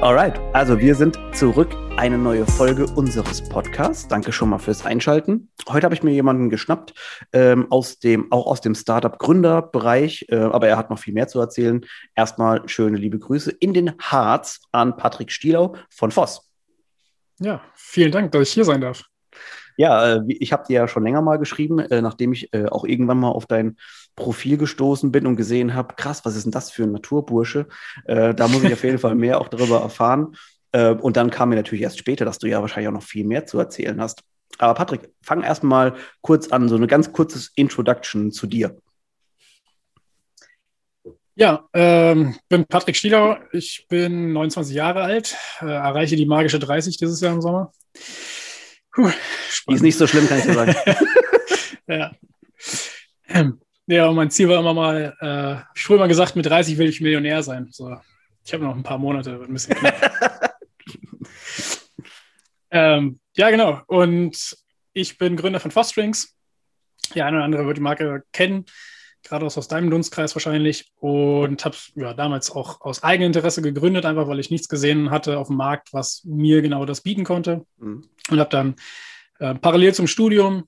Alright, also wir sind zurück. Eine neue Folge unseres Podcasts. Danke schon mal fürs Einschalten. Heute habe ich mir jemanden geschnappt, ähm, aus dem, auch aus dem Startup-Gründerbereich, äh, aber er hat noch viel mehr zu erzählen. Erstmal schöne liebe Grüße in den Harz an Patrick Stielau von Voss. Ja, vielen Dank, dass ich hier sein darf. Ja, äh, ich habe dir ja schon länger mal geschrieben, äh, nachdem ich äh, auch irgendwann mal auf dein Profil gestoßen bin und gesehen habe, krass, was ist denn das für ein Naturbursche? Da muss ich auf jeden Fall mehr auch darüber erfahren. Und dann kam mir natürlich erst später, dass du ja wahrscheinlich auch noch viel mehr zu erzählen hast. Aber Patrick, fang erstmal kurz an, so ein ganz kurzes Introduction zu dir. Ja, ähm, bin Patrick Stielau, ich bin 29 Jahre alt, äh, erreiche die magische 30 dieses Jahr im Sommer. Puh, ist nicht so schlimm, kann ich dir sagen. ja. Ähm, ja, und mein Ziel war immer mal, äh, ich früher mal gesagt, mit 30 will ich Millionär sein. So, ich habe noch ein paar Monate, ein bisschen ähm, ja, genau. Und ich bin Gründer von Fostrings. Der eine oder andere wird die Marke kennen, gerade aus deinem Dunstkreis wahrscheinlich. Und habe ja, damals auch aus eigenem Interesse gegründet, einfach weil ich nichts gesehen hatte auf dem Markt, was mir genau das bieten konnte. Mhm. Und habe dann äh, parallel zum Studium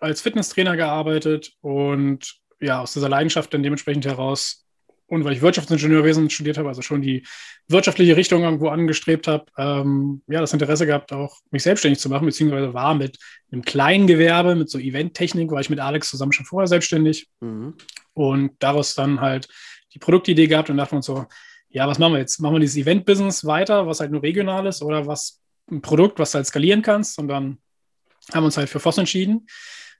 als Fitnesstrainer gearbeitet und ja, aus dieser Leidenschaft dann dementsprechend heraus und weil ich Wirtschaftsingenieurwesen studiert habe, also schon die wirtschaftliche Richtung irgendwo angestrebt habe, ähm, ja, das Interesse gehabt, auch mich selbstständig zu machen, beziehungsweise war mit einem kleinen Gewerbe, mit so Eventtechnik, war ich mit Alex zusammen schon vorher selbstständig mhm. und daraus dann halt die Produktidee gehabt und dachte uns so, ja, was machen wir jetzt? Machen wir dieses Event-Business weiter, was halt nur regional ist oder was ein Produkt, was du halt skalieren kannst und dann haben wir uns halt für Voss entschieden.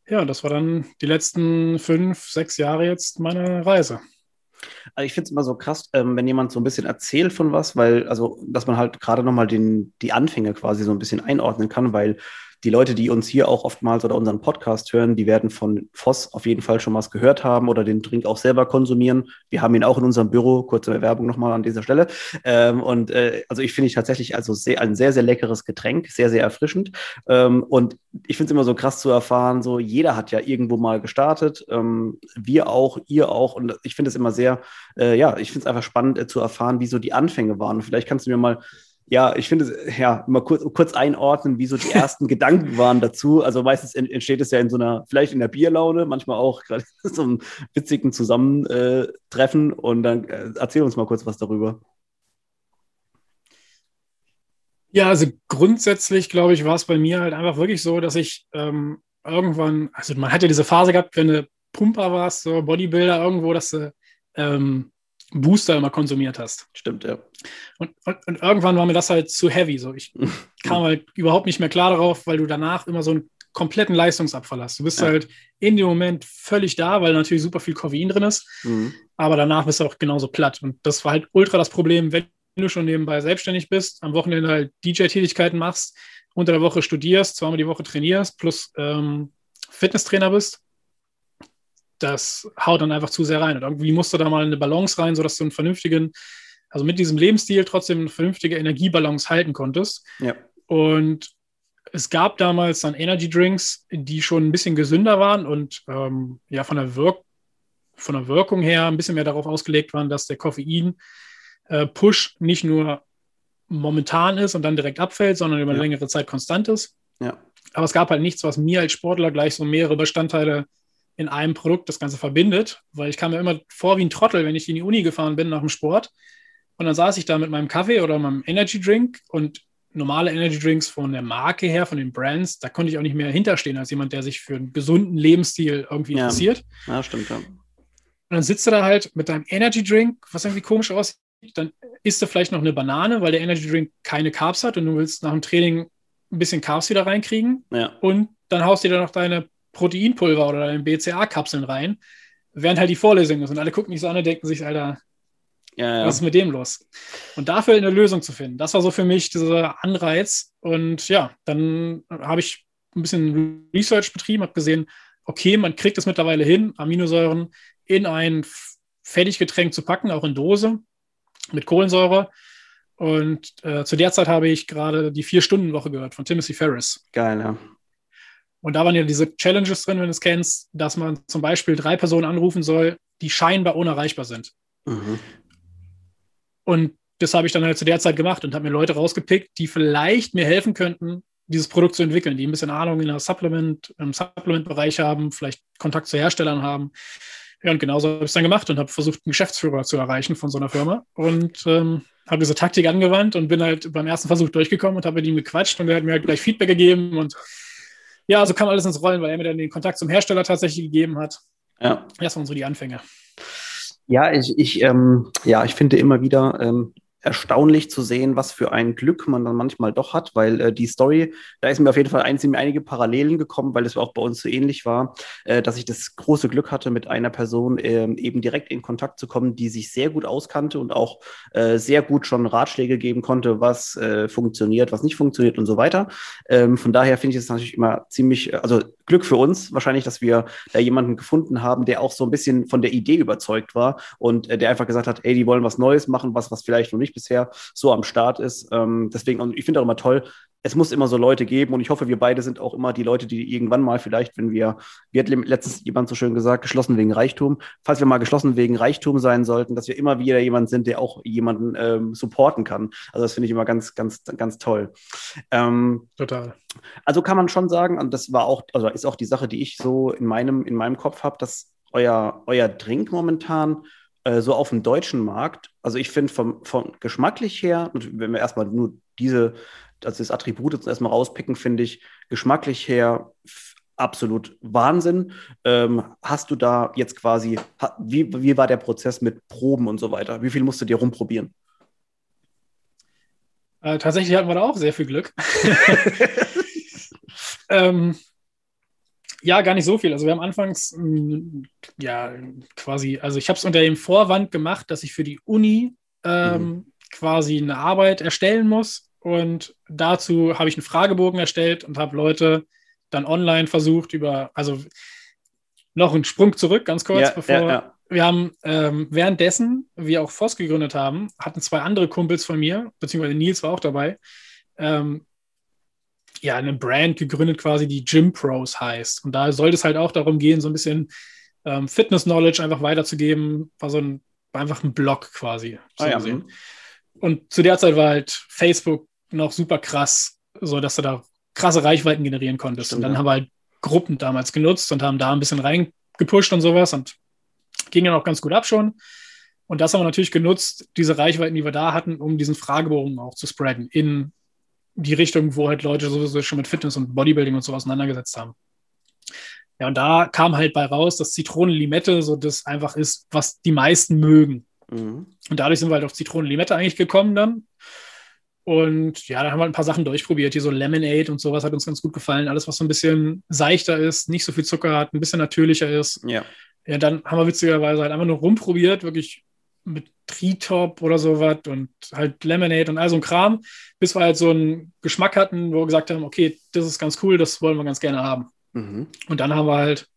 Ja, das war dann die letzten fünf, sechs Jahre jetzt meine Reise. Also ich finde es immer so krass, ähm, wenn jemand so ein bisschen erzählt von was, weil, also, dass man halt gerade nochmal die Anfänge quasi so ein bisschen einordnen kann, weil die Leute, die uns hier auch oftmals oder unseren Podcast hören, die werden von Voss auf jeden Fall schon was gehört haben oder den Drink auch selber konsumieren. Wir haben ihn auch in unserem Büro, kurze Werbung nochmal an dieser Stelle. Ähm, und äh, also ich finde ich tatsächlich also sehr, ein sehr, sehr leckeres Getränk, sehr, sehr erfrischend. Ähm, und ich finde es immer so krass zu erfahren, so jeder hat ja irgendwo mal gestartet, ähm, wir auch, ihr auch. Und ich finde es immer sehr, äh, ja, ich finde es einfach spannend äh, zu erfahren, wie so die Anfänge waren. vielleicht kannst du mir mal ja, ich finde, ja, mal kurz, kurz einordnen, wie so die ersten Gedanken waren dazu. Also meistens entsteht es ja in so einer, vielleicht in der Bierlaune, manchmal auch gerade so einem witzigen Zusammentreffen. Und dann äh, erzähl uns mal kurz was darüber. Ja, also grundsätzlich, glaube ich, war es bei mir halt einfach wirklich so, dass ich ähm, irgendwann, also man hat ja diese Phase gehabt, wenn du Pumper warst, so Bodybuilder irgendwo, dass du ähm, Booster immer konsumiert hast. Stimmt, ja. Und, und, und, irgendwann war mir das halt zu heavy. So. Ich kam halt überhaupt nicht mehr klar darauf, weil du danach immer so einen kompletten Leistungsabfall hast. Du bist ja. halt in dem Moment völlig da, weil natürlich super viel Koffein drin ist. Mhm. Aber danach bist du auch genauso platt. Und das war halt ultra das Problem, wenn du schon nebenbei selbstständig bist, am Wochenende halt DJ-Tätigkeiten machst, unter der Woche studierst, zweimal die Woche trainierst, plus ähm, Fitnesstrainer bist das haut dann einfach zu sehr rein. Und irgendwie musst du da mal eine Balance rein, sodass du einen vernünftigen, also mit diesem Lebensstil trotzdem eine vernünftige Energiebalance halten konntest. Ja. Und es gab damals dann Energy Drinks, die schon ein bisschen gesünder waren und ähm, ja von der, Wirk von der Wirkung her ein bisschen mehr darauf ausgelegt waren, dass der Koffein-Push äh, nicht nur momentan ist und dann direkt abfällt, sondern über ja. längere Zeit konstant ist. Ja. Aber es gab halt nichts, was mir als Sportler gleich so mehrere Bestandteile in einem Produkt das Ganze verbindet, weil ich kam mir immer vor wie ein Trottel, wenn ich in die Uni gefahren bin nach dem Sport. Und dann saß ich da mit meinem Kaffee oder meinem Energy Drink und normale Energy Drinks von der Marke her, von den Brands, da konnte ich auch nicht mehr hinterstehen als jemand, der sich für einen gesunden Lebensstil irgendwie ja. interessiert. Ja, stimmt, ja. Und dann sitzt du da halt mit deinem Energy Drink, was irgendwie komisch aussieht, dann isst du vielleicht noch eine Banane, weil der Energy Drink keine Carbs hat und du willst nach dem Training ein bisschen Carbs wieder reinkriegen. Ja. Und dann haust du dir noch deine Proteinpulver oder in BCA-Kapseln rein, während halt die Vorlesung ist. Und alle gucken mich so an und denken sich, Alter, ja, ja. was ist mit dem los? Und dafür eine Lösung zu finden, das war so für mich dieser Anreiz. Und ja, dann habe ich ein bisschen Research betrieben, habe gesehen, okay, man kriegt es mittlerweile hin, Aminosäuren in ein Fertiggetränk zu packen, auch in Dose mit Kohlensäure. Und äh, zu der Zeit habe ich gerade die Vier-Stunden-Woche gehört von Timothy Ferris. Geil, ja. Und da waren ja diese Challenges drin, wenn du es kennst, dass man zum Beispiel drei Personen anrufen soll, die scheinbar unerreichbar sind. Mhm. Und das habe ich dann halt zu der Zeit gemacht und habe mir Leute rausgepickt, die vielleicht mir helfen könnten, dieses Produkt zu entwickeln, die ein bisschen Ahnung in der Supplement, im Supplement-Bereich haben, vielleicht Kontakt zu Herstellern haben. Ja, und genauso habe ich es dann gemacht und habe versucht, einen Geschäftsführer zu erreichen von so einer Firma und ähm, habe diese Taktik angewandt und bin halt beim ersten Versuch durchgekommen und habe mit ihm gequatscht und er hat mir halt gleich Feedback gegeben und ja, so kam alles ins Rollen, weil er mir dann den Kontakt zum Hersteller tatsächlich gegeben hat. Ja. Das waren so die Anfänge. Ja, ich, ich, ähm, ja, ich finde immer wieder, ähm, erstaunlich zu sehen, was für ein Glück man dann manchmal doch hat, weil äh, die Story, da ist mir auf jeden Fall ein, einige Parallelen gekommen, weil es auch bei uns so ähnlich war, äh, dass ich das große Glück hatte, mit einer Person äh, eben direkt in Kontakt zu kommen, die sich sehr gut auskannte und auch äh, sehr gut schon Ratschläge geben konnte, was äh, funktioniert, was nicht funktioniert und so weiter. Ähm, von daher finde ich es natürlich immer ziemlich, also Glück für uns wahrscheinlich, dass wir da jemanden gefunden haben, der auch so ein bisschen von der Idee überzeugt war und äh, der einfach gesagt hat, ey, die wollen was Neues machen, was, was vielleicht noch nicht bisher so am Start ist. Ähm, deswegen, und ich finde auch immer toll, es muss immer so Leute geben und ich hoffe, wir beide sind auch immer die Leute, die irgendwann mal vielleicht, wenn wir, wie hat letztens jemand so schön gesagt, geschlossen wegen Reichtum, falls wir mal geschlossen wegen Reichtum sein sollten, dass wir immer wieder jemand sind, der auch jemanden ähm, supporten kann. Also das finde ich immer ganz, ganz, ganz toll. Ähm, Total. Also kann man schon sagen, und das war auch, also ist auch die Sache, die ich so in meinem, in meinem Kopf habe, dass euer, euer Drink momentan äh, so auf dem deutschen Markt, also ich finde vom, vom geschmacklich her, wenn wir erstmal nur diese also das Attribut jetzt erstmal rauspicken, finde ich geschmacklich her absolut Wahnsinn. Ähm, hast du da jetzt quasi, wie, wie war der Prozess mit Proben und so weiter? Wie viel musst du dir rumprobieren? Äh, tatsächlich hatten wir da auch sehr viel Glück. ähm, ja, gar nicht so viel. Also wir haben anfangs mm, ja quasi, also ich habe es unter dem Vorwand gemacht, dass ich für die Uni ähm, mhm. quasi eine Arbeit erstellen muss und dazu habe ich einen Fragebogen erstellt und habe Leute dann online versucht über, also noch einen Sprung zurück, ganz kurz, ja, bevor. Ja, ja. Wir haben ähm, währenddessen, wir auch Voss gegründet haben, hatten zwei andere Kumpels von mir, beziehungsweise Nils war auch dabei, ähm, ja, eine Brand gegründet quasi, die Gym Pros heißt. Und da sollte es halt auch darum gehen, so ein bisschen ähm, Fitness-Knowledge einfach weiterzugeben. War so ein, war einfach ein Blog quasi. So ah, ja. Und zu der Zeit war halt Facebook noch super krass, so dass du da krasse Reichweiten generieren konntest. Stimmt, und dann ja. haben wir halt Gruppen damals genutzt und haben da ein bisschen reingepusht und sowas und ging dann auch ganz gut ab schon. Und das haben wir natürlich genutzt, diese Reichweiten, die wir da hatten, um diesen Fragebogen auch zu spreaden in die Richtung, wo halt Leute sowieso schon mit Fitness und Bodybuilding und so auseinandergesetzt haben. Ja, und da kam halt bei raus, dass Zitrone-Limette so das einfach ist, was die meisten mögen. Mhm. Und dadurch sind wir halt auf Zitrone-Limette eigentlich gekommen dann. Und ja, dann haben wir ein paar Sachen durchprobiert. Hier so Lemonade und sowas hat uns ganz gut gefallen. Alles, was so ein bisschen seichter ist, nicht so viel Zucker hat, ein bisschen natürlicher ist. Ja. Ja, dann haben wir witzigerweise halt einfach nur rumprobiert, wirklich mit Tritop oder sowas und halt Lemonade und all so ein Kram, bis wir halt so einen Geschmack hatten, wo wir gesagt haben, okay, das ist ganz cool, das wollen wir ganz gerne haben. Mhm. Und dann haben wir halt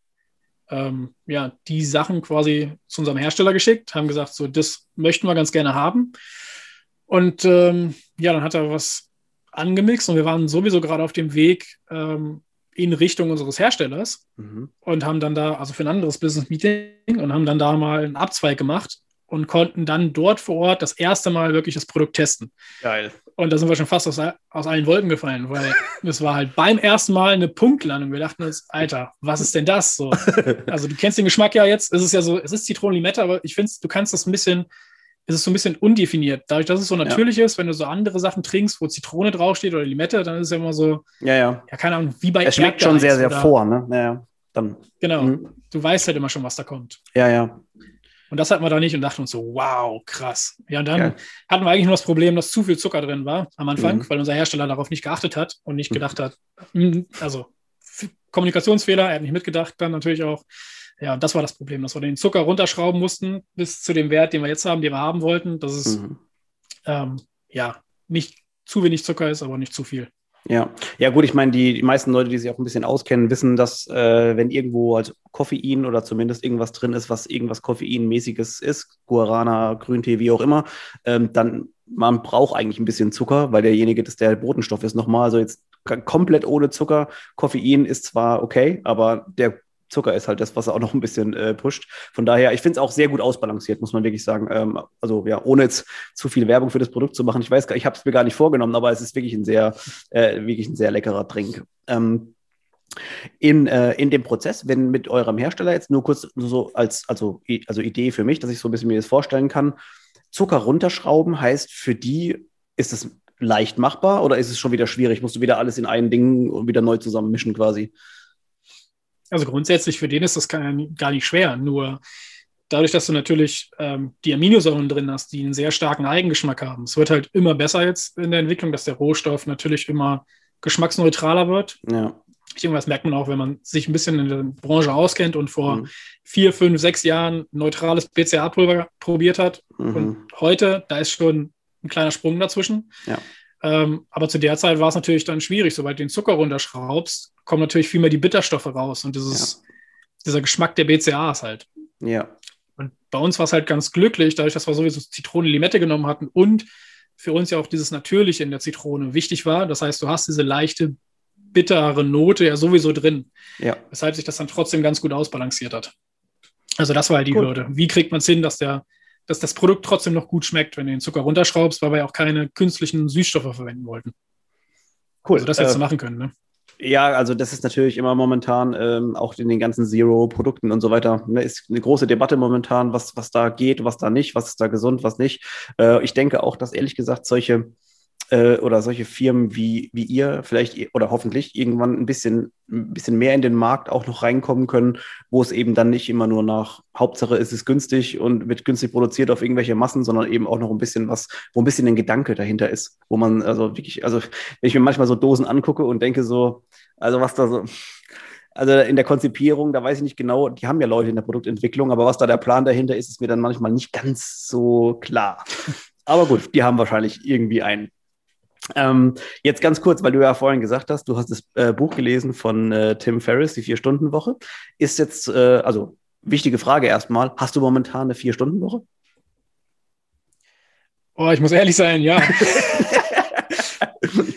ähm, ja, die Sachen quasi zu unserem Hersteller geschickt, haben gesagt, so, das möchten wir ganz gerne haben. Und ähm, ja, dann hat er was angemixt und wir waren sowieso gerade auf dem Weg ähm, in Richtung unseres Herstellers mhm. und haben dann da, also für ein anderes Business-Meeting und haben dann da mal einen Abzweig gemacht und konnten dann dort vor Ort das erste Mal wirklich das Produkt testen. Geil. Und da sind wir schon fast aus, aus allen Wolken gefallen, weil es war halt beim ersten Mal eine Punktlandung. Wir dachten uns, Alter, was ist denn das? So. Also du kennst den Geschmack ja jetzt. Es ist ja so, es ist Zitronenlimette, aber ich finde, du kannst das ein bisschen ist es so ein bisschen undefiniert. Dadurch, dass es so natürlich ja. ist, wenn du so andere Sachen trinkst, wo Zitrone draufsteht oder Limette, dann ist es ja immer so, ja, ja. Ja, keine Ahnung, wie bei Es schmeckt schon sehr, sehr vor, ne? Ja, ja. Dann, genau. Mhm. Du weißt halt immer schon, was da kommt. Ja, ja. Und das hatten wir da nicht und dachten uns so, wow, krass. Ja, und dann ja. hatten wir eigentlich nur das Problem, dass zu viel Zucker drin war am Anfang, mhm. weil unser Hersteller darauf nicht geachtet hat und nicht mhm. gedacht hat, hm, also Kommunikationsfehler, er hat nicht mitgedacht, dann natürlich auch. Ja, und das war das Problem, dass wir den Zucker runterschrauben mussten bis zu dem Wert, den wir jetzt haben, den wir haben wollten. Dass es mhm. ähm, ja nicht zu wenig Zucker ist, aber nicht zu viel. Ja, ja gut, ich meine, die, die meisten Leute, die sich auch ein bisschen auskennen, wissen, dass äh, wenn irgendwo halt Koffein oder zumindest irgendwas drin ist, was irgendwas Koffeinmäßiges ist, Guarana, Grüntee, wie auch immer, ähm, dann man braucht eigentlich ein bisschen Zucker, weil derjenige, das der Botenstoff ist, nochmal, also jetzt komplett ohne Zucker. Koffein ist zwar okay, aber der Zucker ist halt das, was auch noch ein bisschen äh, pusht. Von daher, ich finde es auch sehr gut ausbalanciert, muss man wirklich sagen. Ähm, also ja, ohne jetzt zu viel Werbung für das Produkt zu machen. Ich weiß, ich habe es mir gar nicht vorgenommen, aber es ist wirklich ein sehr, äh, wirklich ein sehr leckerer Drink. Ähm, in, äh, in dem Prozess, wenn mit eurem Hersteller jetzt nur kurz so als also, also Idee für mich, dass ich so ein bisschen mir das vorstellen kann, Zucker runterschrauben heißt für die, ist es leicht machbar oder ist es schon wieder schwierig? Musst du wieder alles in ein Ding und wieder neu zusammenmischen quasi? Also grundsätzlich für den ist das gar nicht schwer. Nur dadurch, dass du natürlich ähm, die Aminosäuren drin hast, die einen sehr starken Eigengeschmack haben. Es wird halt immer besser jetzt in der Entwicklung, dass der Rohstoff natürlich immer geschmacksneutraler wird. Ja. Ich denke, das merkt man auch, wenn man sich ein bisschen in der Branche auskennt und vor mhm. vier, fünf, sechs Jahren neutrales BCA-Pulver probiert hat. Mhm. Und heute, da ist schon ein kleiner Sprung dazwischen. Ja. Ähm, aber zu der Zeit war es natürlich dann schwierig. Sobald du den Zucker runterschraubst, kommen natürlich viel mehr die Bitterstoffe raus und dieses, ja. dieser Geschmack der BCAs halt. Ja. Und bei uns war es halt ganz glücklich, dadurch, dass wir sowieso Zitrone, Limette genommen hatten und für uns ja auch dieses Natürliche in der Zitrone wichtig war. Das heißt, du hast diese leichte, bittere Note ja sowieso drin. Ja. Weshalb sich das dann trotzdem ganz gut ausbalanciert hat. Also das war halt die. Hürde. Wie kriegt man es hin, dass der dass das Produkt trotzdem noch gut schmeckt, wenn du den Zucker runterschraubst, weil wir ja auch keine künstlichen Süßstoffe verwenden wollten. Cool. Also das jetzt äh, machen können, ne? Ja, also das ist natürlich immer momentan ähm, auch in den ganzen Zero-Produkten und so weiter. Ne, ist eine große Debatte momentan, was, was da geht, was da nicht, was ist da gesund, was nicht. Äh, ich denke auch, dass ehrlich gesagt solche äh, oder solche Firmen wie, wie ihr vielleicht oder hoffentlich irgendwann ein bisschen, ein bisschen mehr in den Markt auch noch reinkommen können, wo es eben dann nicht immer nur nach Hauptsache ist es günstig und wird günstig produziert auf irgendwelche Massen, sondern eben auch noch ein bisschen was, wo ein bisschen ein Gedanke dahinter ist, wo man also wirklich, also wenn ich mir manchmal so Dosen angucke und denke so, also was da so, also in der Konzipierung, da weiß ich nicht genau, die haben ja Leute in der Produktentwicklung, aber was da der Plan dahinter ist, ist mir dann manchmal nicht ganz so klar. Aber gut, die haben wahrscheinlich irgendwie einen. Ähm, jetzt ganz kurz, weil du ja vorhin gesagt hast, du hast das äh, Buch gelesen von äh, Tim Ferriss, die Vier-Stunden-Woche. Ist jetzt, äh, also wichtige Frage erstmal, hast du momentan eine Vier-Stunden-Woche? Oh, ich muss ehrlich sein, ja.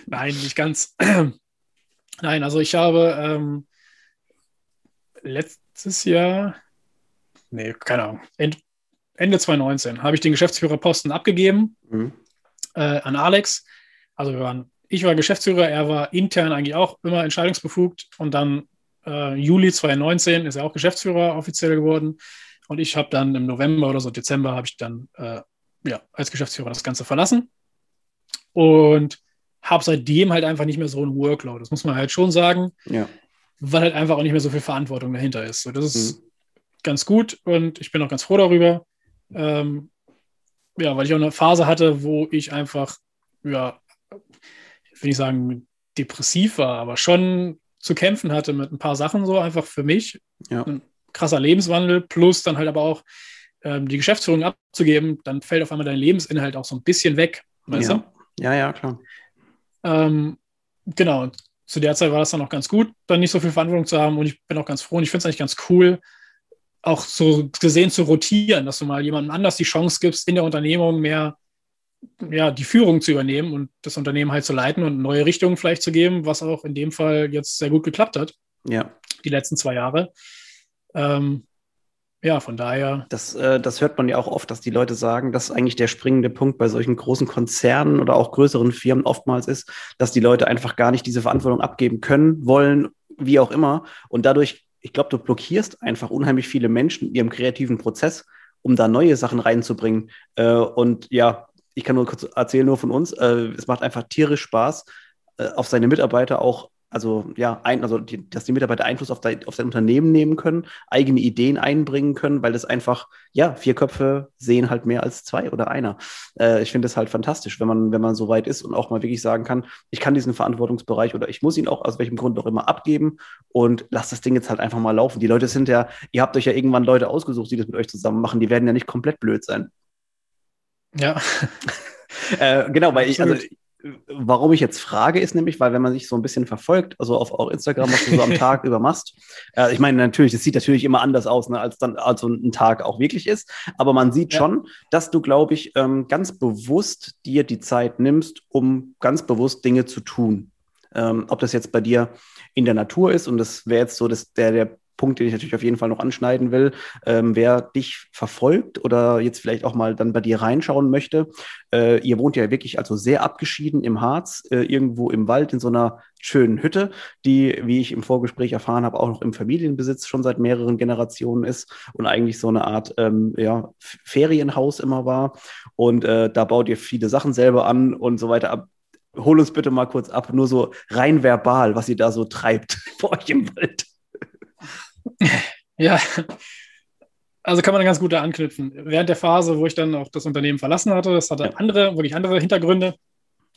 Nein, nicht ganz. Nein, also ich habe ähm, letztes Jahr, nee, keine Ahnung, Ende 2019 habe ich den Geschäftsführerposten abgegeben mhm. äh, an Alex also wir waren, ich war Geschäftsführer, er war intern eigentlich auch immer entscheidungsbefugt und dann äh, Juli 2019 ist er auch Geschäftsführer offiziell geworden und ich habe dann im November oder so Dezember habe ich dann äh, ja, als Geschäftsführer das Ganze verlassen und habe seitdem halt einfach nicht mehr so ein Workload. Das muss man halt schon sagen, ja. weil halt einfach auch nicht mehr so viel Verantwortung dahinter ist. So, das ist mhm. ganz gut und ich bin auch ganz froh darüber. Ähm, ja, weil ich auch eine Phase hatte, wo ich einfach ja, ich will nicht sagen depressiv war, aber schon zu kämpfen hatte mit ein paar Sachen so einfach für mich. Ja. Ein krasser Lebenswandel plus dann halt aber auch ähm, die Geschäftsführung abzugeben, dann fällt auf einmal dein Lebensinhalt auch so ein bisschen weg. Weißt ja. du? ja, ja, klar. Ähm, genau. Zu der Zeit war das dann auch ganz gut, dann nicht so viel Verantwortung zu haben und ich bin auch ganz froh und ich finde es eigentlich ganz cool, auch so gesehen zu rotieren, dass du mal jemandem anders die Chance gibst, in der Unternehmung mehr ja, die Führung zu übernehmen und das Unternehmen halt zu leiten und neue Richtungen vielleicht zu geben, was auch in dem Fall jetzt sehr gut geklappt hat. Ja. Die letzten zwei Jahre. Ähm, ja, von daher. Das, äh, das hört man ja auch oft, dass die Leute sagen, dass eigentlich der springende Punkt bei solchen großen Konzernen oder auch größeren Firmen oftmals ist, dass die Leute einfach gar nicht diese Verantwortung abgeben können, wollen, wie auch immer. Und dadurch, ich glaube, du blockierst einfach unheimlich viele Menschen in ihrem kreativen Prozess, um da neue Sachen reinzubringen. Äh, und ja, ich kann nur kurz erzählen, nur von uns. Äh, es macht einfach tierisch Spaß, äh, auf seine Mitarbeiter auch, also ja, ein, also die, dass die Mitarbeiter Einfluss auf, dein, auf sein Unternehmen nehmen können, eigene Ideen einbringen können, weil das einfach, ja, vier Köpfe sehen halt mehr als zwei oder einer. Äh, ich finde das halt fantastisch, wenn man, wenn man so weit ist und auch mal wirklich sagen kann, ich kann diesen Verantwortungsbereich oder ich muss ihn auch aus welchem Grund auch immer abgeben und lass das Ding jetzt halt einfach mal laufen. Die Leute sind ja, ihr habt euch ja irgendwann Leute ausgesucht, die das mit euch zusammen machen, die werden ja nicht komplett blöd sein. Ja. äh, genau, weil ich, also warum ich jetzt frage, ist nämlich, weil wenn man sich so ein bisschen verfolgt, also auf auch Instagram, was du so am Tag über machst, äh, ich meine natürlich, es sieht natürlich immer anders aus, ne, als dann also ein Tag auch wirklich ist, aber man sieht ja. schon, dass du, glaube ich, ähm, ganz bewusst dir die Zeit nimmst, um ganz bewusst Dinge zu tun. Ähm, ob das jetzt bei dir in der Natur ist und das wäre jetzt so das, der, der Punkt, den ich natürlich auf jeden Fall noch anschneiden will. Ähm, wer dich verfolgt oder jetzt vielleicht auch mal dann bei dir reinschauen möchte, äh, ihr wohnt ja wirklich also sehr abgeschieden im Harz, äh, irgendwo im Wald in so einer schönen Hütte, die, wie ich im Vorgespräch erfahren habe, auch noch im Familienbesitz schon seit mehreren Generationen ist und eigentlich so eine Art ähm, ja, Ferienhaus immer war. Und äh, da baut ihr viele Sachen selber an und so weiter. Hol uns bitte mal kurz ab, nur so rein verbal, was ihr da so treibt vor euch im Wald. Ja, also kann man ganz gut da anknüpfen. Während der Phase, wo ich dann auch das Unternehmen verlassen hatte, das hatte ja. andere, wirklich andere Hintergründe.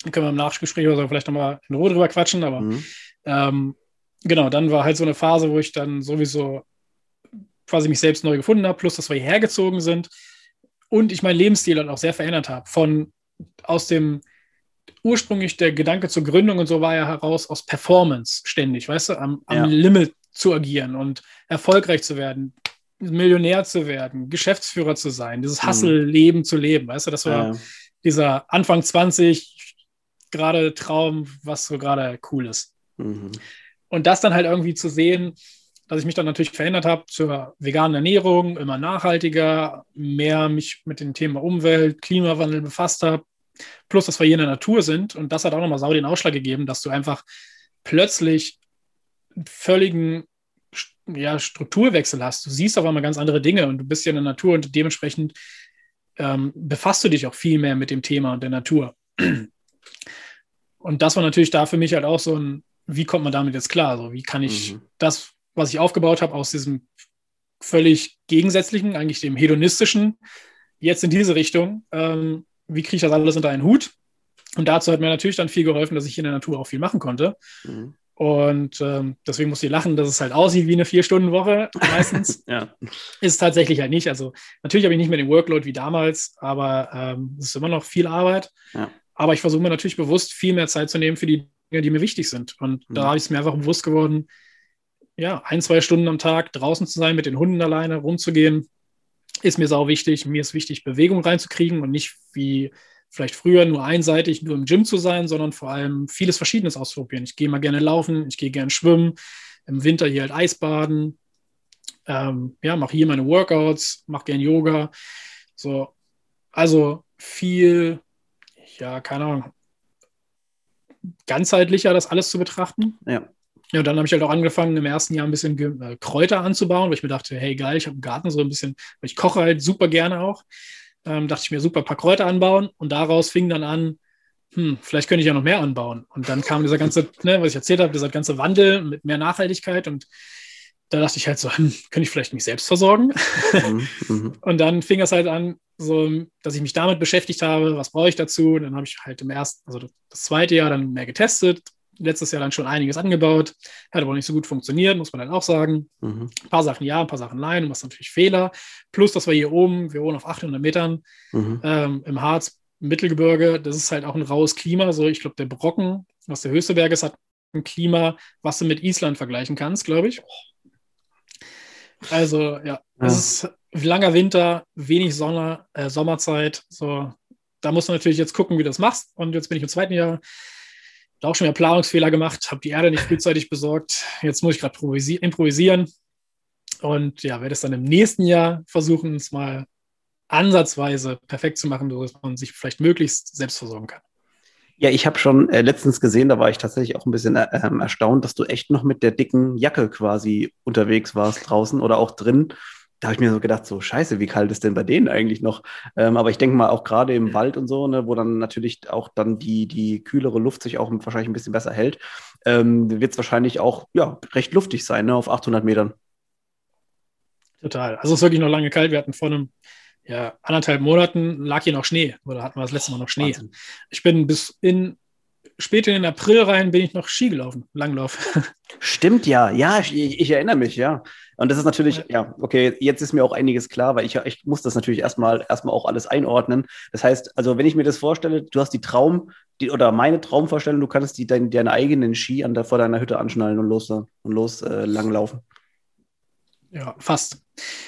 Da können wir im Nachgespräch oder so vielleicht nochmal in Ruhe drüber quatschen, aber mhm. ähm, genau, dann war halt so eine Phase, wo ich dann sowieso quasi mich selbst neu gefunden habe, plus dass wir hierher gezogen sind und ich meinen Lebensstil dann auch sehr verändert habe. Von aus dem ursprünglich der Gedanke zur Gründung und so war ja heraus aus Performance ständig, weißt du, am, am ja. Limit zu agieren und erfolgreich zu werden, Millionär zu werden, Geschäftsführer zu sein, dieses mhm. Hustle-Leben zu leben. Weißt du, das war ja. dieser Anfang 20 gerade Traum, was so gerade cool ist. Mhm. Und das dann halt irgendwie zu sehen, dass ich mich dann natürlich verändert habe zur veganen Ernährung, immer nachhaltiger, mehr mich mit dem Thema Umwelt, Klimawandel befasst habe, plus dass wir hier in der Natur sind. Und das hat auch nochmal sau den Ausschlag gegeben, dass du einfach plötzlich völligen ja, Strukturwechsel hast. Du siehst auf einmal ganz andere Dinge und du bist ja in der Natur und dementsprechend ähm, befasst du dich auch viel mehr mit dem Thema und der Natur. Und das war natürlich da für mich halt auch so ein, wie kommt man damit jetzt klar? Also wie kann ich mhm. das, was ich aufgebaut habe, aus diesem völlig gegensätzlichen, eigentlich dem hedonistischen, jetzt in diese Richtung, ähm, wie kriege ich das alles unter einen Hut? Und dazu hat mir natürlich dann viel geholfen, dass ich in der Natur auch viel machen konnte. Mhm. Und ähm, deswegen muss ich lachen, dass es halt aussieht wie eine Vier-Stunden-Woche meistens. ja. Ist es tatsächlich halt nicht. Also natürlich habe ich nicht mehr den Workload wie damals, aber ähm, es ist immer noch viel Arbeit. Ja. Aber ich versuche mir natürlich bewusst viel mehr Zeit zu nehmen für die Dinge, die mir wichtig sind. Und mhm. da habe ich es mir einfach bewusst geworden, ja, ein, zwei Stunden am Tag draußen zu sein, mit den Hunden alleine rumzugehen, ist mir sau wichtig. Mir ist wichtig, Bewegung reinzukriegen und nicht wie vielleicht früher nur einseitig nur im Gym zu sein, sondern vor allem vieles Verschiedenes auszuprobieren. Ich gehe mal gerne laufen, ich gehe gerne schwimmen, im Winter hier halt Eisbaden, ähm, ja, mache hier meine Workouts, mache gerne Yoga. So, also viel, ja, keine Ahnung, ganzheitlicher das alles zu betrachten. Ja. Ja, und dann habe ich halt auch angefangen, im ersten Jahr ein bisschen äh, Kräuter anzubauen, weil ich mir dachte, hey geil, ich habe einen Garten so ein bisschen, weil ich koche halt super gerne auch ähm, dachte ich mir, super, ein paar Kräuter anbauen und daraus fing dann an, hm, vielleicht könnte ich ja noch mehr anbauen. Und dann kam dieser ganze, ne, was ich erzählt habe, dieser ganze Wandel mit mehr Nachhaltigkeit und da dachte ich halt so, hm, könnte ich vielleicht mich selbst versorgen? Mhm, mhm. und dann fing es halt an, so, dass ich mich damit beschäftigt habe, was brauche ich dazu? Und dann habe ich halt im ersten, also das zweite Jahr dann mehr getestet, letztes Jahr dann schon einiges angebaut, hat aber nicht so gut funktioniert, muss man dann auch sagen. Mhm. Ein paar Sachen ja, ein paar Sachen nein, und was natürlich Fehler. Plus, dass wir hier oben, wir wohnen auf 800 Metern mhm. ähm, im Harz, im Mittelgebirge, das ist halt auch ein raues Klima. So, ich glaube, der Brocken, was der höchste Berg ist, hat ein Klima, was du mit Island vergleichen kannst, glaube ich. Also, ja, es ist langer Winter, wenig Sonne, äh, Sommerzeit. So, da musst du natürlich jetzt gucken, wie du das machst. Und jetzt bin ich im zweiten Jahr auch schon wieder Planungsfehler gemacht, habe die Erde nicht frühzeitig besorgt. Jetzt muss ich gerade improvisieren und ja, werde es dann im nächsten Jahr versuchen, es mal ansatzweise perfekt zu machen, sodass man sich vielleicht möglichst selbst versorgen kann. Ja, ich habe schon äh, letztens gesehen, da war ich tatsächlich auch ein bisschen äh, ähm, erstaunt, dass du echt noch mit der dicken Jacke quasi unterwegs warst draußen oder auch drin da habe ich mir so gedacht, so scheiße, wie kalt ist denn bei denen eigentlich noch? Ähm, aber ich denke mal auch gerade im Wald und so, ne, wo dann natürlich auch dann die, die kühlere Luft sich auch wahrscheinlich ein bisschen besser hält, ähm, wird es wahrscheinlich auch ja, recht luftig sein, ne, auf 800 Metern. Total. Also es ist wirklich noch lange kalt. Wir hatten vor einem ja, anderthalb Monaten lag hier noch Schnee oder hatten wir das letzte Mal noch Schnee. Wahnsinn. Ich bin bis in spät in den April rein bin ich noch Ski gelaufen, Langlauf. Stimmt ja, ja, ich, ich erinnere mich, ja. Und das ist natürlich, ja, okay, jetzt ist mir auch einiges klar, weil ich, ich muss das natürlich erstmal, erstmal auch alles einordnen. Das heißt, also wenn ich mir das vorstelle, du hast die Traum, die, oder meine Traumvorstellung, du kannst die, dein, deine eigenen Ski an der, vor deiner Hütte anschnallen und los, und los äh, langlaufen. Ja, fast.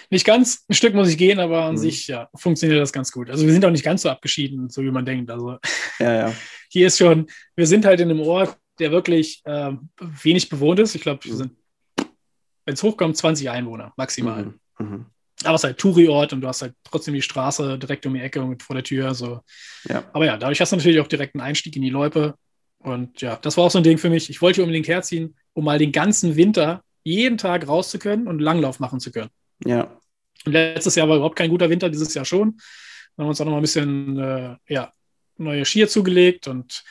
Nicht ganz, ein Stück muss ich gehen, aber an mhm. sich ja, funktioniert das ganz gut. Also wir sind auch nicht ganz so abgeschieden, so wie man denkt. Also ja, ja. hier ist schon, wir sind halt in einem Ort, der wirklich äh, wenig bewohnt ist. Ich glaube, wir mhm. sind, wenn es hochkommt, 20 Einwohner maximal. Mhm. Mhm. Aber es ist halt Touri-Ort und du hast halt trotzdem die Straße direkt um die Ecke und vor der Tür. So. Ja. Aber ja, dadurch hast du natürlich auch direkt einen Einstieg in die Loipe. Und ja, das war auch so ein Ding für mich. Ich wollte hier unbedingt herziehen, um mal den ganzen Winter jeden Tag raus zu können und Langlauf machen zu können. Ja. Und letztes Jahr war überhaupt kein guter Winter, dieses Jahr schon. Dann haben wir uns auch noch mal ein bisschen äh, ja, neue Skier zugelegt und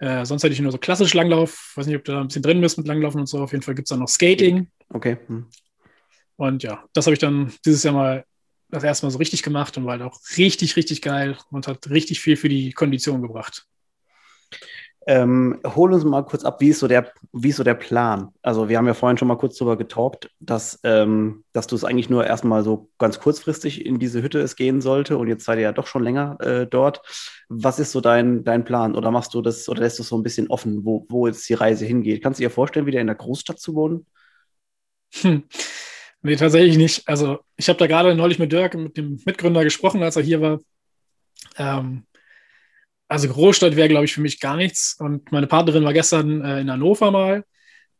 äh, sonst hätte ich nur so klassisch Langlauf. Weiß nicht, ob du da ein bisschen drin bist mit Langlaufen und so. Auf jeden Fall gibt es da noch Skating. Okay. Hm. Und ja, das habe ich dann dieses Jahr mal das erste Mal so richtig gemacht und war halt auch richtig, richtig geil und hat richtig viel für die Kondition gebracht. Ähm, hol uns mal kurz ab, wie ist, so der, wie ist so der Plan? Also, wir haben ja vorhin schon mal kurz darüber getalkt, dass, ähm, dass du es eigentlich nur erstmal so ganz kurzfristig in diese Hütte es gehen sollte und jetzt seid ihr ja doch schon länger äh, dort. Was ist so dein, dein Plan? Oder machst du das oder lässt du es so ein bisschen offen, wo, wo jetzt die Reise hingeht? Kannst du dir vorstellen, wieder in der Großstadt zu wohnen? Hm. Nee, tatsächlich nicht. Also, ich habe da gerade neulich mit Dirk, mit dem Mitgründer, gesprochen, als er hier war. Ähm, also Großstadt wäre, glaube ich, für mich gar nichts. Und meine Partnerin war gestern äh, in Hannover mal.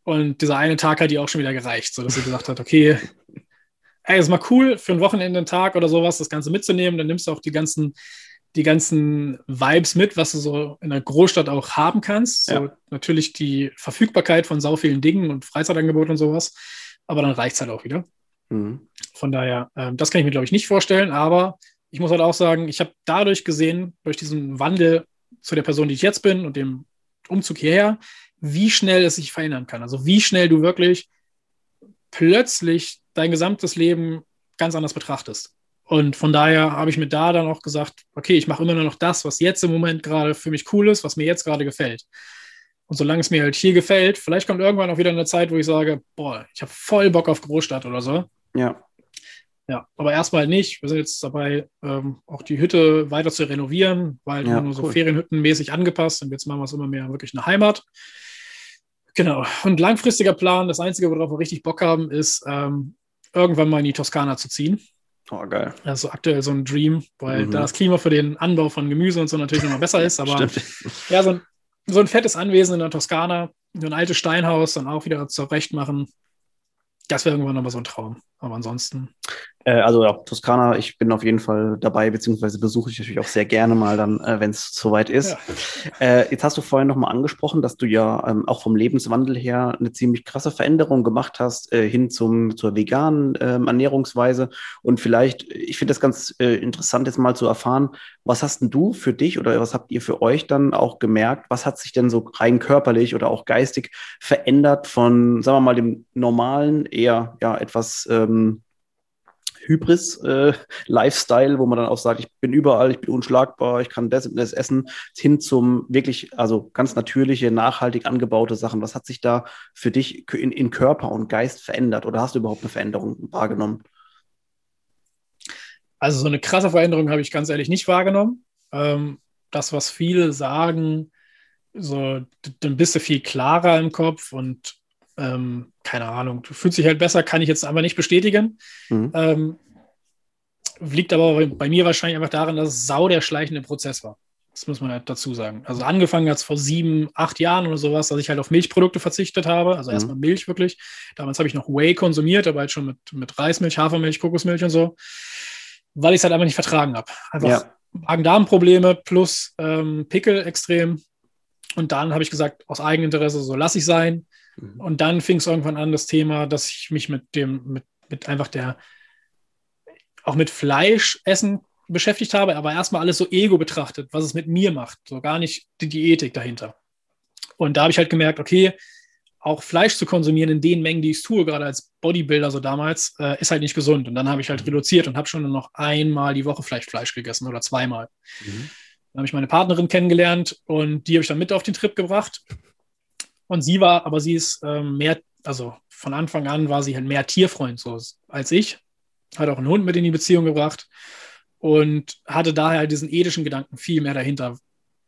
Und dieser eine Tag hat ihr auch schon wieder gereicht, sodass sie gesagt hat, okay, ey, ist mal cool, für ein Wochenende, einen Tag oder sowas, das Ganze mitzunehmen. Dann nimmst du auch die ganzen, die ganzen Vibes mit, was du so in der Großstadt auch haben kannst. Ja. So natürlich die Verfügbarkeit von sau vielen Dingen und Freizeitangeboten und sowas. Aber dann reicht es halt auch wieder. Mhm. Von daher, äh, das kann ich mir, glaube ich, nicht vorstellen. Aber ich muss halt auch sagen, ich habe dadurch gesehen, durch diesen Wandel zu der Person, die ich jetzt bin und dem Umzug hierher, wie schnell es sich verändern kann. Also wie schnell du wirklich plötzlich dein gesamtes Leben ganz anders betrachtest. Und von daher habe ich mir da dann auch gesagt, okay, ich mache immer nur noch das, was jetzt im Moment gerade für mich cool ist, was mir jetzt gerade gefällt. Und solange es mir halt hier gefällt, vielleicht kommt irgendwann auch wieder eine Zeit, wo ich sage, boah, ich habe voll Bock auf Großstadt oder so. Ja. Ja, aber erstmal nicht. Wir sind jetzt dabei, ähm, auch die Hütte weiter zu renovieren, weil ja, nur so cool. Ferienhüttenmäßig angepasst und jetzt machen wir es immer mehr wirklich eine Heimat. Genau. Und langfristiger Plan, das Einzige, worauf wir richtig Bock haben, ist, ähm, irgendwann mal in die Toskana zu ziehen. Oh, geil. Also aktuell so ein Dream, weil mhm. da das Klima für den Anbau von Gemüse und so natürlich nochmal besser ist. Aber ja, so ein, so ein fettes Anwesen in der Toskana, so ein altes Steinhaus dann auch wieder zurecht machen. Das wäre irgendwann nochmal so ein Traum. Aber ansonsten. Äh, also ja, Toskana, ich bin auf jeden Fall dabei, beziehungsweise besuche ich natürlich auch sehr gerne mal dann, äh, wenn es soweit ist. Ja. Äh, jetzt hast du vorhin nochmal angesprochen, dass du ja ähm, auch vom Lebenswandel her eine ziemlich krasse Veränderung gemacht hast äh, hin zum, zur veganen ähm, Ernährungsweise. Und vielleicht, ich finde das ganz äh, interessant, jetzt mal zu erfahren, was hast denn du für dich oder was habt ihr für euch dann auch gemerkt? Was hat sich denn so rein körperlich oder auch geistig verändert von, sagen wir mal, dem normalen, eher ja etwas ähm, Hybris-Lifestyle, äh, wo man dann auch sagt, ich bin überall, ich bin unschlagbar, ich kann das und das essen, hin zum wirklich, also ganz natürliche, nachhaltig angebaute Sachen. Was hat sich da für dich in, in Körper und Geist verändert oder hast du überhaupt eine Veränderung wahrgenommen? Also so eine krasse Veränderung habe ich ganz ehrlich nicht wahrgenommen. Ähm, das, was viele sagen, so, dann bist du viel klarer im Kopf und ähm, keine Ahnung, du fühlst dich halt besser, kann ich jetzt einfach nicht bestätigen. Mhm. Ähm, liegt aber bei mir wahrscheinlich einfach daran, dass es sau der schleichende Prozess war. Das muss man halt dazu sagen. Also angefangen hat es vor sieben, acht Jahren oder sowas, dass ich halt auf Milchprodukte verzichtet habe. Also mhm. erstmal Milch wirklich. Damals habe ich noch Whey konsumiert, aber halt schon mit, mit Reismilch, Hafermilch, Kokosmilch und so, weil ich es halt einfach nicht vertragen habe. Einfach ja. Magen-Darm-Probleme plus ähm, Pickel extrem. Und dann habe ich gesagt, aus Eigeninteresse, so lasse ich sein. Mhm. Und dann fing es irgendwann an, das Thema, dass ich mich mit dem, mit, mit einfach der, auch mit Fleischessen beschäftigt habe, aber erstmal alles so ego betrachtet, was es mit mir macht, so gar nicht die Diätik dahinter. Und da habe ich halt gemerkt, okay, auch Fleisch zu konsumieren in den Mengen, die ich tue, gerade als Bodybuilder so damals, äh, ist halt nicht gesund. Und dann habe ich halt mhm. reduziert und habe schon nur noch einmal die Woche vielleicht Fleisch gegessen oder zweimal. Mhm. Dann habe ich meine Partnerin kennengelernt und die habe ich dann mit auf den Trip gebracht. Und sie war, aber sie ist ähm, mehr, also von Anfang an war sie halt mehr Tierfreund so als ich. Hat auch einen Hund mit in die Beziehung gebracht und hatte daher diesen ethischen Gedanken viel mehr dahinter.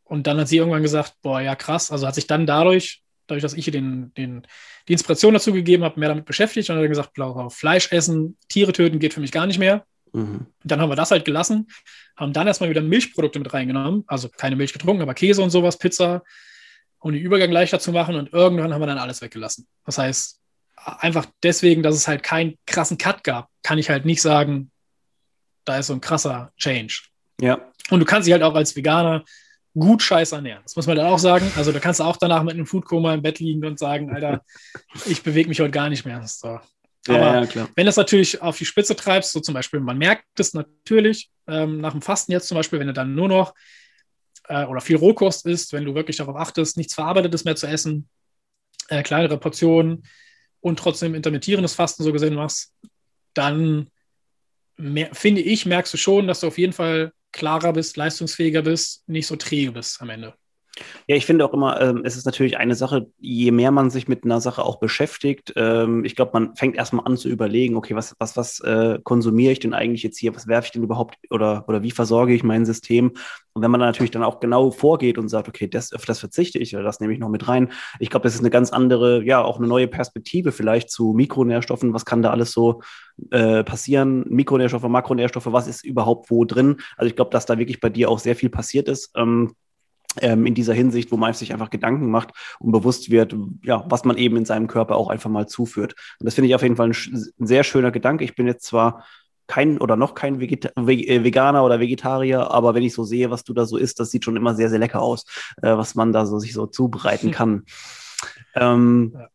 Und dann hat sie irgendwann gesagt, boah, ja krass, also hat sich dann dadurch, dadurch, dass ich ihr den, den, die Inspiration dazu gegeben habe, mehr damit beschäftigt und hat dann gesagt, Fleisch essen, Tiere töten geht für mich gar nicht mehr. Mhm. Dann haben wir das halt gelassen, haben dann erstmal wieder Milchprodukte mit reingenommen, also keine Milch getrunken, aber Käse und sowas, Pizza, um den Übergang leichter zu machen und irgendwann haben wir dann alles weggelassen. Das heißt, einfach deswegen, dass es halt keinen krassen Cut gab, kann ich halt nicht sagen, da ist so ein krasser Change. Ja. Und du kannst dich halt auch als Veganer gut scheiß ernähren. Das muss man dann auch sagen. Also da kannst du auch danach mit einem Foodkoma im Bett liegen und sagen, Alter, ich bewege mich heute gar nicht mehr. So. Aber ja, ja, wenn das natürlich auf die Spitze treibst, so zum Beispiel, man merkt es natürlich ähm, nach dem Fasten jetzt zum Beispiel, wenn du dann nur noch äh, oder viel Rohkost isst, wenn du wirklich darauf achtest, nichts Verarbeitetes mehr zu essen, äh, kleinere Portionen und trotzdem intermittierendes Fasten so gesehen machst, dann mehr, finde ich, merkst du schon, dass du auf jeden Fall klarer bist, leistungsfähiger bist, nicht so träge bist am Ende. Ja, ich finde auch immer, ähm, es ist natürlich eine Sache, je mehr man sich mit einer Sache auch beschäftigt, ähm, ich glaube, man fängt erstmal an zu überlegen, okay, was, was, was äh, konsumiere ich denn eigentlich jetzt hier, was werfe ich denn überhaupt oder, oder wie versorge ich mein System? Und wenn man dann natürlich dann auch genau vorgeht und sagt, okay, das, auf das verzichte ich oder das nehme ich noch mit rein, ich glaube, das ist eine ganz andere, ja, auch eine neue Perspektive vielleicht zu Mikronährstoffen, was kann da alles so äh, passieren, Mikronährstoffe, Makronährstoffe, was ist überhaupt wo drin? Also ich glaube, dass da wirklich bei dir auch sehr viel passiert ist. Ähm, in dieser Hinsicht, wo man sich einfach Gedanken macht und bewusst wird, ja, was man eben in seinem Körper auch einfach mal zuführt. Und das finde ich auf jeden Fall ein, ein, sehr schöner Gedanke. Ich bin jetzt zwar kein oder noch kein Vegeta äh, Veganer oder Vegetarier, aber wenn ich so sehe, was du da so isst, das sieht schon immer sehr, sehr lecker aus, äh, was man da so sich so zubereiten kann. Ähm, ja.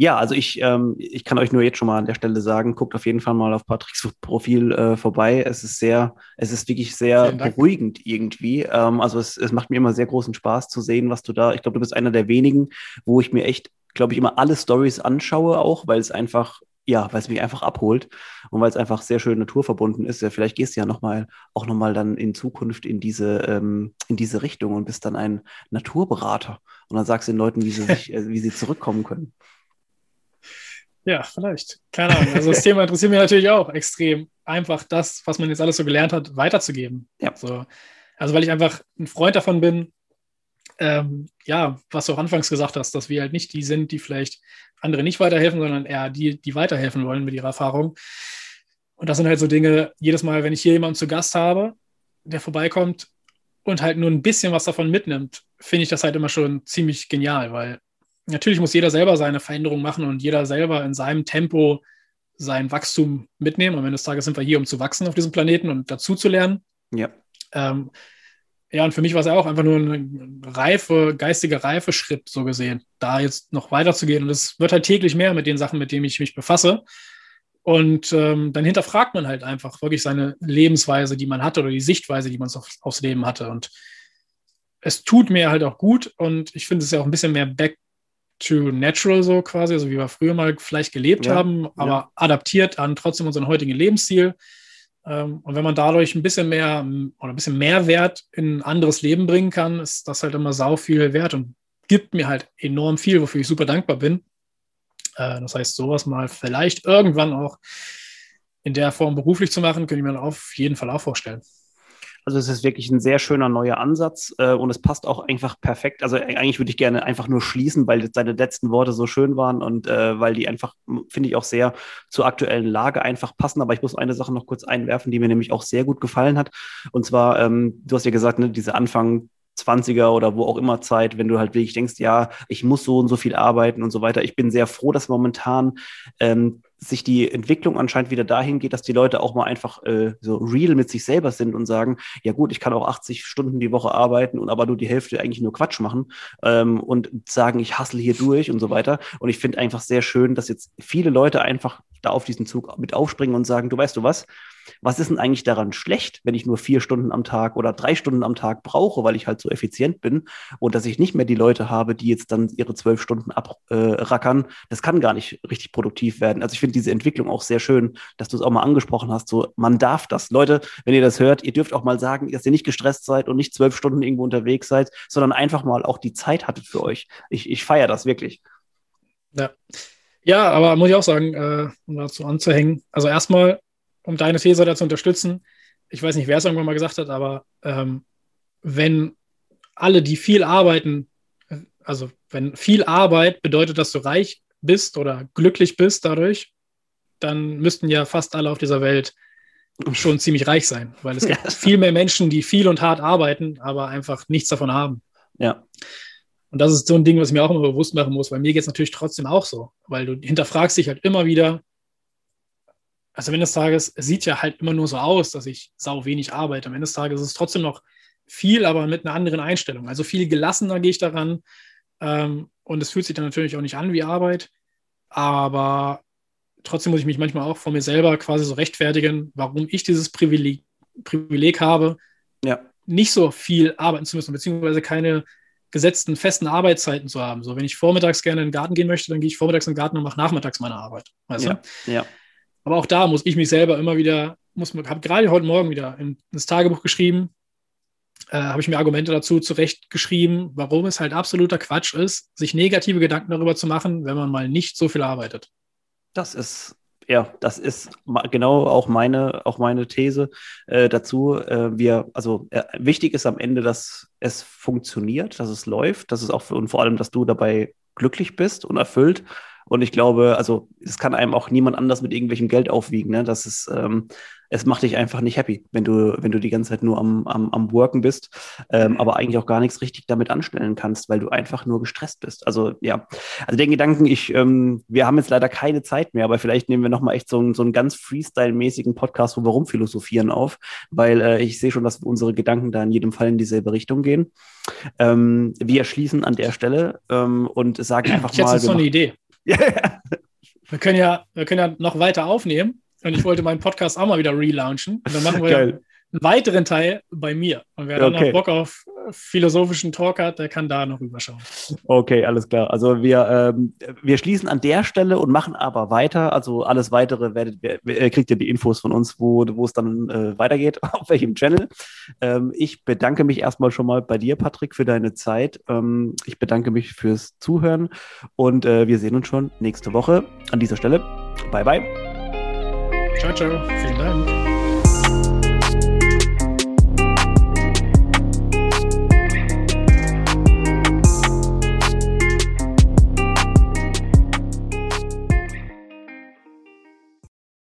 Ja, also ich, ähm, ich kann euch nur jetzt schon mal an der Stelle sagen, guckt auf jeden Fall mal auf Patricks Profil äh, vorbei. Es ist sehr, es ist wirklich sehr beruhigend irgendwie. Ähm, also es, es macht mir immer sehr großen Spaß zu sehen, was du da, ich glaube, du bist einer der wenigen, wo ich mir echt, glaube ich, immer alle Stories anschaue auch, weil es einfach ja, weil es mich einfach abholt und weil es einfach sehr schön naturverbunden ist. Ja, vielleicht gehst du ja noch mal, auch nochmal dann in Zukunft in diese, ähm, in diese Richtung und bist dann ein Naturberater. Und dann sagst du den Leuten, wie sie, sich, äh, wie sie zurückkommen können. Ja, vielleicht. Keine Ahnung. Also das Thema interessiert mich natürlich auch extrem. Einfach das, was man jetzt alles so gelernt hat, weiterzugeben. Ja. So. Also weil ich einfach ein Freund davon bin, ähm, ja, was du auch anfangs gesagt hast, dass wir halt nicht die sind, die vielleicht andere nicht weiterhelfen, sondern eher die, die weiterhelfen wollen mit ihrer Erfahrung. Und das sind halt so Dinge, jedes Mal, wenn ich hier jemanden zu Gast habe, der vorbeikommt und halt nur ein bisschen was davon mitnimmt, finde ich das halt immer schon ziemlich genial, weil natürlich muss jeder selber seine Veränderung machen und jeder selber in seinem Tempo sein Wachstum mitnehmen. Am Ende des Tages sind wir hier, um zu wachsen auf diesem Planeten und dazu zu lernen. Ja. Ähm, ja, und für mich war es ja auch einfach nur ein reife, geistiger Reifeschritt, so gesehen, da jetzt noch weiterzugehen. Und es wird halt täglich mehr mit den Sachen, mit denen ich mich befasse. Und ähm, dann hinterfragt man halt einfach wirklich seine Lebensweise, die man hatte oder die Sichtweise, die man auf, aufs Leben hatte. Und es tut mir halt auch gut und ich finde es ja auch ein bisschen mehr back to natural so quasi, also wie wir früher mal vielleicht gelebt ja, haben, aber ja. adaptiert an trotzdem unseren heutigen Lebensstil. Ähm, und wenn man dadurch ein bisschen mehr oder ein bisschen mehr Wert in ein anderes Leben bringen kann, ist das halt immer sau viel wert und gibt mir halt enorm viel, wofür ich super dankbar bin. Äh, das heißt, sowas mal vielleicht irgendwann auch in der Form beruflich zu machen, könnte ich mir auf jeden Fall auch vorstellen. Also es ist wirklich ein sehr schöner neuer Ansatz äh, und es passt auch einfach perfekt. Also äh, eigentlich würde ich gerne einfach nur schließen, weil seine letzten Worte so schön waren und äh, weil die einfach, finde ich, auch sehr zur aktuellen Lage einfach passen. Aber ich muss eine Sache noch kurz einwerfen, die mir nämlich auch sehr gut gefallen hat. Und zwar, ähm, du hast ja gesagt, ne, diese Anfang 20er oder wo auch immer Zeit, wenn du halt wirklich denkst, ja, ich muss so und so viel arbeiten und so weiter. Ich bin sehr froh, dass momentan ähm, sich die Entwicklung anscheinend wieder dahin geht, dass die Leute auch mal einfach äh, so real mit sich selber sind und sagen, ja gut, ich kann auch 80 Stunden die Woche arbeiten und aber nur die Hälfte eigentlich nur Quatsch machen ähm, und sagen, ich hassle hier durch und so weiter. Und ich finde einfach sehr schön, dass jetzt viele Leute einfach da auf diesen Zug mit aufspringen und sagen, du weißt du was, was ist denn eigentlich daran schlecht, wenn ich nur vier Stunden am Tag oder drei Stunden am Tag brauche, weil ich halt so effizient bin und dass ich nicht mehr die Leute habe, die jetzt dann ihre zwölf Stunden abrackern, äh, das kann gar nicht richtig produktiv werden. Also ich finde diese Entwicklung auch sehr schön, dass du es auch mal angesprochen hast, so man darf das. Leute, wenn ihr das hört, ihr dürft auch mal sagen, dass ihr nicht gestresst seid und nicht zwölf Stunden irgendwo unterwegs seid, sondern einfach mal auch die Zeit hattet für euch. Ich, ich feiere das wirklich. Ja. Ja, aber muss ich auch sagen, äh, um dazu anzuhängen, also erstmal, um deine These da zu unterstützen, ich weiß nicht, wer es irgendwann mal gesagt hat, aber ähm, wenn alle, die viel arbeiten, also wenn viel Arbeit bedeutet, dass du reich bist oder glücklich bist dadurch, dann müssten ja fast alle auf dieser Welt schon ziemlich reich sein, weil es gibt ja. viel mehr Menschen, die viel und hart arbeiten, aber einfach nichts davon haben. Ja. Und das ist so ein Ding, was ich mir auch immer bewusst machen muss, weil mir geht es natürlich trotzdem auch so, weil du hinterfragst dich halt immer wieder. Also am Ende des Tages, es sieht ja halt immer nur so aus, dass ich sau wenig arbeite. Am Ende des Tages ist es trotzdem noch viel, aber mit einer anderen Einstellung. Also viel gelassener gehe ich daran. Ähm, und es fühlt sich dann natürlich auch nicht an wie Arbeit. Aber trotzdem muss ich mich manchmal auch vor mir selber quasi so rechtfertigen, warum ich dieses Privileg, Privileg habe, ja. nicht so viel arbeiten zu müssen, beziehungsweise keine gesetzten, festen Arbeitszeiten zu haben. So, wenn ich vormittags gerne in den Garten gehen möchte, dann gehe ich vormittags in den Garten und mache nachmittags meine Arbeit. Weißt ja, du? ja. Aber auch da muss ich mich selber immer wieder, muss habe gerade heute Morgen wieder in das Tagebuch geschrieben, äh, habe ich mir Argumente dazu zurechtgeschrieben, warum es halt absoluter Quatsch ist, sich negative Gedanken darüber zu machen, wenn man mal nicht so viel arbeitet. Das ist ja, das ist genau auch meine, auch meine These äh, dazu. Äh, wir, also äh, wichtig ist am Ende, dass es funktioniert, dass es läuft, dass es auch und vor allem, dass du dabei glücklich bist und erfüllt. Und ich glaube, also es kann einem auch niemand anders mit irgendwelchem Geld aufwiegen. Ne? Das ist, ähm, es macht dich einfach nicht happy, wenn du, wenn du die ganze Zeit nur am, am, am Worken bist, ähm, mhm. aber eigentlich auch gar nichts richtig damit anstellen kannst, weil du einfach nur gestresst bist. Also ja, also den Gedanken, ich, ähm, wir haben jetzt leider keine Zeit mehr, aber vielleicht nehmen wir nochmal echt so, einen, so einen ganz Freestyle-mäßigen Podcast, wo wir rumphilosophieren auf, weil äh, ich sehe schon, dass unsere Gedanken da in jedem Fall in dieselbe Richtung gehen. Ähm, wir schließen an der Stelle ähm, und sagen einfach ich mal. Jetzt ist so eine Idee. Wir können ja, wir können ja noch weiter aufnehmen und ich wollte meinen Podcast auch mal wieder relaunchen. Und dann machen wir Geil. einen weiteren Teil bei mir. Und wer okay. dann noch Bock auf philosophischen Talk hat, der kann da noch rüberschauen. Okay, alles klar. Also wir, ähm, wir schließen an der Stelle und machen aber weiter. Also alles weitere werdet, kriegt ihr die Infos von uns, wo, wo es dann äh, weitergeht, auf welchem Channel. Ähm, ich bedanke mich erstmal schon mal bei dir, Patrick, für deine Zeit. Ähm, ich bedanke mich fürs Zuhören und äh, wir sehen uns schon nächste Woche an dieser Stelle. Bye, bye. Ciao, ciao. Vielen Dank.